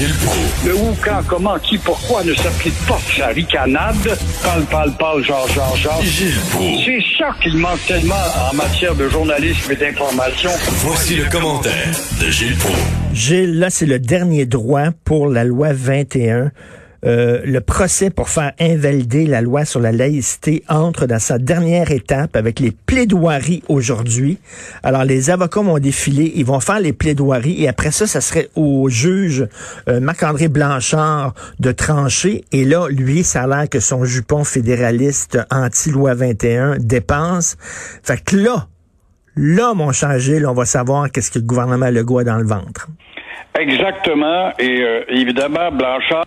Gilles Proulx. Le où, quand, comment, qui, pourquoi ne s'applique pas sa ricanade? Parle, parle, parle, genre, genre, genre. Gilles Proulx. C'est ça qu'il manque tellement en matière de journalisme et d'information. Voici le commentaire de Gilles Proulx. Gilles, là, c'est le dernier droit pour la loi 21. Euh, le procès pour faire invalider la loi sur la laïcité entre dans sa dernière étape avec les plaidoiries aujourd'hui. Alors, les avocats vont défiler, ils vont faire les plaidoiries et après ça, ça serait au juge euh, Marc-André Blanchard de trancher. Et là, lui, ça a l'air que son jupon fédéraliste anti-loi 21 dépense. Fait que là, là, mon cher Gilles, on va savoir qu'est-ce que le gouvernement Legault a dans le ventre. Exactement. Et euh, évidemment, Blanchard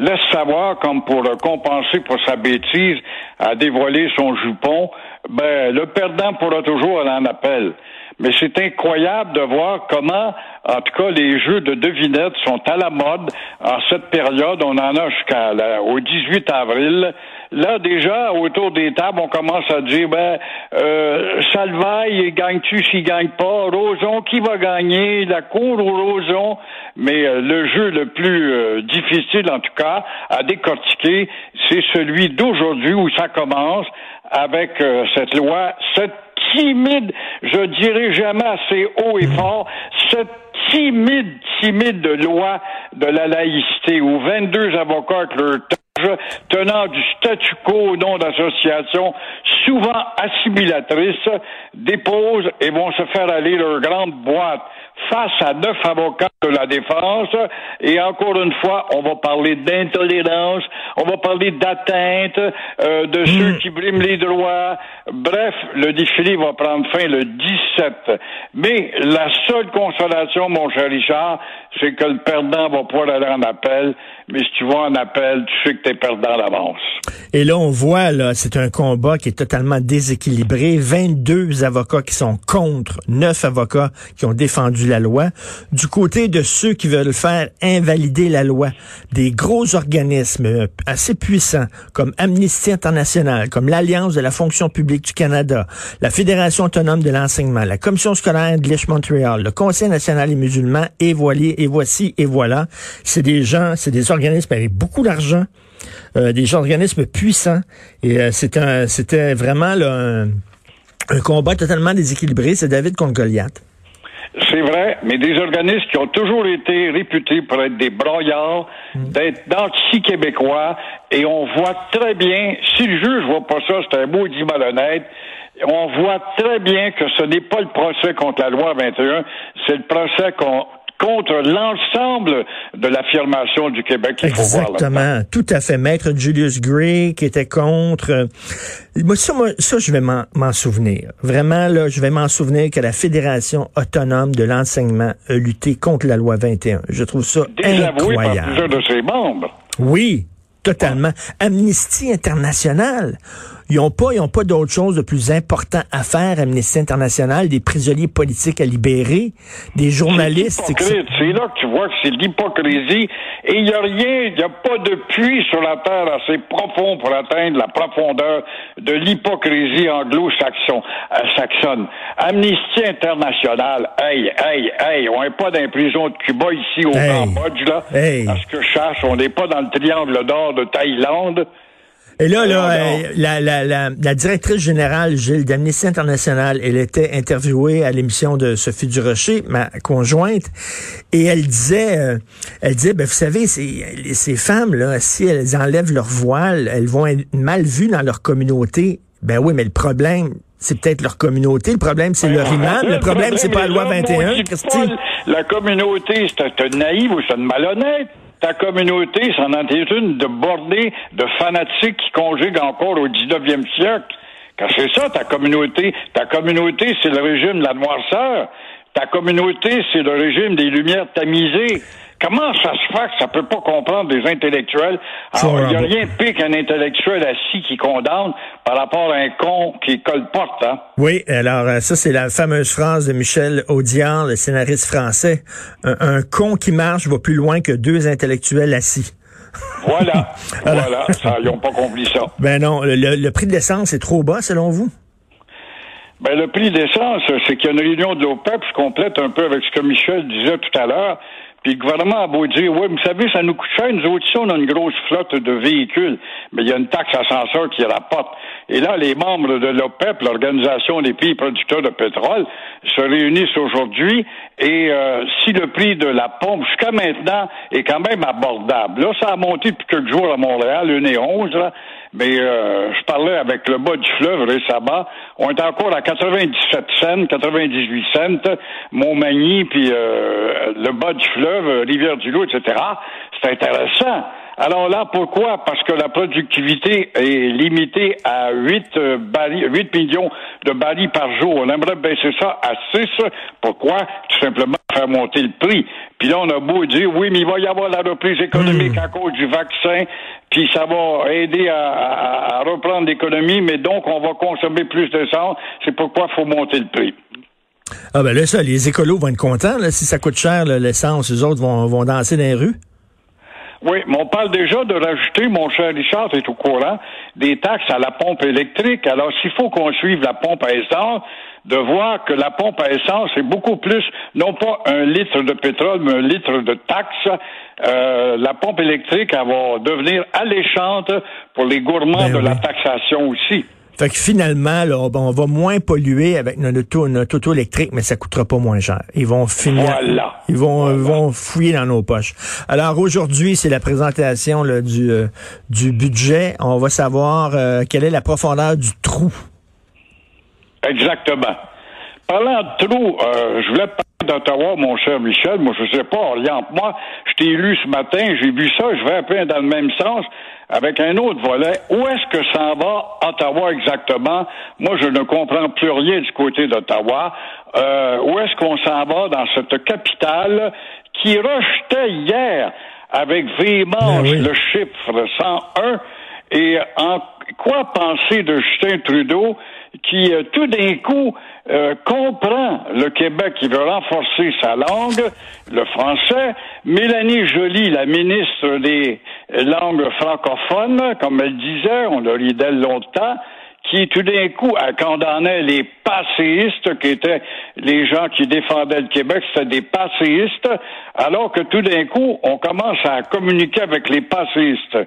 laisse savoir, comme pour le compenser pour sa bêtise, à dévoiler son jupon, ben, le perdant pourra toujours aller en appel. Mais c'est incroyable de voir comment, en tout cas, les jeux de devinettes sont à la mode en cette période. On en a jusqu'au 18 avril. Là, déjà, autour des tables, on commence à dire, ben, euh, Salvaille, gagne-tu s'il gagne pas? Roson, qui va gagner? La cour ou Roson? Mais euh, le jeu le plus euh, difficile, en tout cas, à décortiquer, c'est celui d'aujourd'hui où ça commence avec euh, cette loi, cette timide, je dirais jamais assez haut et fort, cette timide, timide loi de la laïcité où 22 avocats avec leur tenant du statu quo au nom d'associations souvent assimilatrices déposent et vont se faire aller leur grande boîte face à neuf avocats de la défense. Et encore une fois, on va parler d'intolérance, on va parler d'atteinte, euh, de ceux qui briment les droits. Bref, le défilé va prendre fin le 17. Mais la seule consolation, mon cher Richard, c'est que le perdant va pouvoir aller en appel. Mais si tu vas en appel, tu sais que tu es perdant d'avance. Et là, on voit, là, c'est un combat qui est totalement déséquilibré. 22 avocats qui sont contre, 9 avocats qui ont défendu la loi. Du côté de ceux qui veulent faire invalider la loi, des gros organismes assez puissants comme Amnesty International, comme l'Alliance de la fonction publique du Canada, la Fédération autonome de l'enseignement, la Commission scolaire de Montréal, le Conseil national des musulmans, et voilà, et voici, et voilà. C'est des gens, c'est des organismes avec beaucoup d'argent, euh, des organismes puissants, et euh, c'était vraiment un, un combat totalement déséquilibré. C'est David contre Goliath. C'est vrai, mais des organismes qui ont toujours été réputés pour être des broyards, d'être d'anti-québécois, et on voit très bien, si le juge voit pas ça, c'est un maudit malhonnête, on voit très bien que ce n'est pas le procès contre la loi 21, c'est le procès qu'on contre l'ensemble de l'affirmation du Québec. Exactement, tout à fait. Maître Julius Gray qui était contre. Moi, ça, moi, ça je vais m'en souvenir. Vraiment, là, je vais m'en souvenir que la Fédération autonome de l'enseignement a lutté contre la loi 21. Je trouve ça Désavoué incroyable. par plusieurs de ses membres. Oui, totalement. Amnesty International. Ils n'ont pas, ils ont pas d'autre chose de plus important à faire, Amnesty International, des prisonniers politiques à libérer, des journalistes. C'est là que tu vois que c'est l'hypocrisie. Et il n'y a rien, il n'y a pas de puits sur la terre assez profond pour atteindre la profondeur de l'hypocrisie anglo-saxonne. Euh, Amnesty International, hey, hey, hey, on n'est pas dans les prisons de Cuba ici au Cambodge, là. Parce que je cherche, on n'est pas dans le triangle d'or de Thaïlande. Et là, là, euh, la, la, la, la, directrice générale, Gilles, d'Amnesty International, elle était interviewée à l'émission de Sophie Durocher, ma conjointe, et elle disait, euh, elle disait, ben, vous savez, ces, ces femmes-là, si elles enlèvent leur voile, elles vont être mal vues dans leur communauté. Ben oui, mais le problème, c'est peut-être leur communauté. Le problème, c'est leur imam. Le, problème, c'est pas la loi 21, Christine. La communauté, c'est un naïf ou c'est une malhonnête? Ta communauté s'en est une de bordée de fanatiques qui conjuguent encore au 19e siècle. Car c'est ça, ta communauté. Ta communauté, c'est le régime de la noirceur. Ta communauté, c'est le régime des lumières tamisées. Comment ça se fait que ça peut pas comprendre des intellectuels? Alors, il n'y a rien de pire qu'un intellectuel assis qui condamne par rapport à un con qui colporte, hein? Oui, alors euh, ça, c'est la fameuse phrase de Michel Audiard, le scénariste français. Un, con qui marche va plus loin que deux intellectuels assis. Voilà, voilà, ça, ils n'ont pas compris ça. Ben non, le, prix de l'essence est trop bas, selon vous? Ben, le prix d'essence, c'est qu'il y a une réunion de l'OPEP, je complète un peu avec ce que Michel disait tout à l'heure. Puis le gouvernement a beau dire, oui, vous savez, ça nous coûte cher, nous autres, on a une grosse flotte de véhicules, mais il y a une taxe ascenseur qui rapporte. Et là, les membres de l'OPEP, l'Organisation des pays producteurs de pétrole, se réunissent aujourd'hui et euh, si le prix de la pompe jusqu'à maintenant est quand même abordable, là, ça a monté depuis quelques jours à Montréal, une et onze, là, mais euh, je parlais avec le bas du fleuve récemment. On est encore à 97 cents, 98 cents, Montmagny, puis euh, le bas du fleuve, Rivière-du-Loup, etc. C'est intéressant. Alors là, pourquoi? Parce que la productivité est limitée à 8, euh, 8 millions de barils par jour. On aimerait baisser ça à 6. Pourquoi? Tout simplement faire monter le prix. Puis là, on a beau dire, oui, mais il va y avoir la reprise économique hmm. à cause du vaccin, puis ça va aider à, à reprendre l'économie, mais donc on va consommer plus d'essence. C'est pourquoi il faut monter le prix. Ah ben là, ça, les écolos vont être contents. Là, si ça coûte cher, l'essence, les autres vont, vont danser dans les rues. Oui, mais on parle déjà de rajouter, mon cher Richard est au courant, des taxes à la pompe électrique. Alors, s'il faut qu'on suive la pompe à essence, de voir que la pompe à essence est beaucoup plus, non pas un litre de pétrole, mais un litre de taxes. Euh, la pompe électrique, elle va devenir alléchante pour les gourmands ben de la taxation aussi. Fait que finalement, là, on va moins polluer avec notre auto, notre auto électrique, mais ça coûtera pas moins cher. Ils vont finir. Ils vont, vont fouiller dans nos poches. Alors aujourd'hui, c'est la présentation là, du, euh, du budget. On va savoir euh, quelle est la profondeur du trou. Exactement. Parlant de trou, euh, je voulais parler d'Ottawa, mon cher Michel. Moi, je sais pas, oriente-moi. Je t'ai lu ce matin, j'ai vu ça, je vais un peu dans le même sens avec un autre volet. Où est-ce que s'en va Ottawa exactement? Moi, je ne comprends plus rien du côté d'Ottawa. Euh, où est-ce qu'on s'en va dans cette capitale qui rejetait hier avec véhémence le chiffre 101 et en quoi penser de Justin Trudeau qui euh, tout d'un coup euh, comprend le Québec qui veut renforcer sa langue, le français. Mélanie Joly, la ministre des langues francophones, comme elle disait, on a ri d'elle longtemps, qui tout d'un coup a condamné les passéistes, qui étaient les gens qui défendaient le Québec, c'était des passéistes, alors que tout d'un coup, on commence à communiquer avec les passéistes.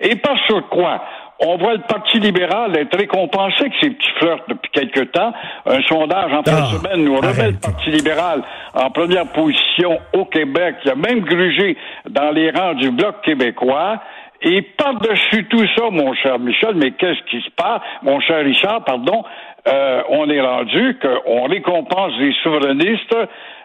Et par sur quoi? On voit le Parti libéral être récompensé que ces petits flirts depuis quelque temps. Un sondage en fin de ah, semaine nous remet le Parti libéral en première position au Québec. Il a même grugé dans les rangs du Bloc québécois. Et par-dessus tout ça, mon cher Michel, mais qu'est-ce qui se passe, mon cher Richard, pardon, euh, on est rendu qu'on récompense les souverainistes.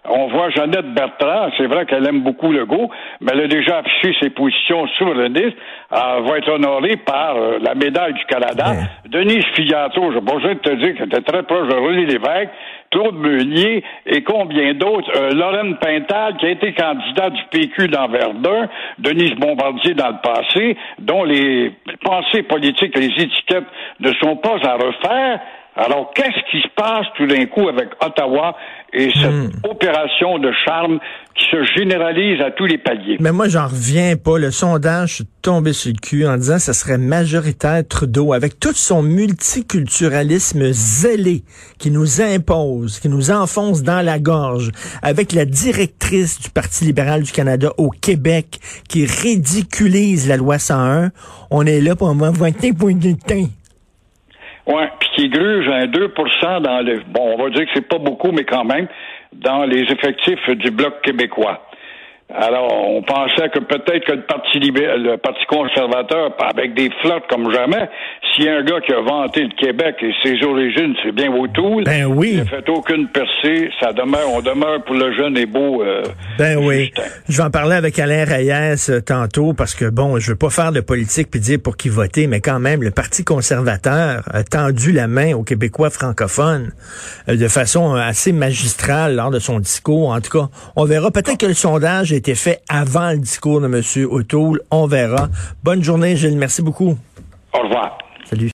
On voit Jeannette Bertrand, c'est vrai qu'elle aime beaucoup le goût, mais elle a déjà affiché ses positions souverainistes. Elle va être honorée par euh, la médaille du Canada. Denise Figato, j'ai besoin de te dire qu'elle était très proche de René Lévesque, Claude Meunier et combien d'autres. Euh, Lorraine Pintal, qui a été candidat du PQ dans Verdun, Denise Bombardier dans le passé, dont les pensées politiques, les étiquettes ne sont pas à refaire. Alors, qu'est-ce qui se passe tout d'un coup avec Ottawa et cette hmm. opération de charme qui se généralise à tous les paliers? Mais moi, j'en reviens pas. Le sondage, est tombé sur le cul en disant que ce serait majoritaire Trudeau, avec tout son multiculturalisme zélé qui nous impose, qui nous enfonce dans la gorge, avec la directrice du Parti libéral du Canada au Québec qui ridiculise la loi 101. On est là pour un voter oui, puis qui gruge un 2% dans le. Bon, on va dire que c'est pas beaucoup, mais quand même, dans les effectifs du Bloc québécois. Alors, on pensait que peut-être que le Parti libéral, le Parti conservateur, avec des flottes comme jamais, s'il y a un gars qui a vanté le Québec et ses origines, c'est bien O'Toole. Ben oui. Il n'a fait aucune percée. Ça demeure, on demeure pour le jeune et beau. Euh, ben oui. Je vais en parler avec Alain Reyes euh, tantôt parce que bon, je veux pas faire de politique puis dire pour qui voter, mais quand même, le Parti conservateur a tendu la main aux Québécois francophones euh, de façon assez magistrale lors de son discours. En tout cas, on verra. Peut-être que le sondage a été fait avant le discours de M. O'Toole. On verra. Bonne journée, Gilles. Merci beaucoup. Au revoir. Salut.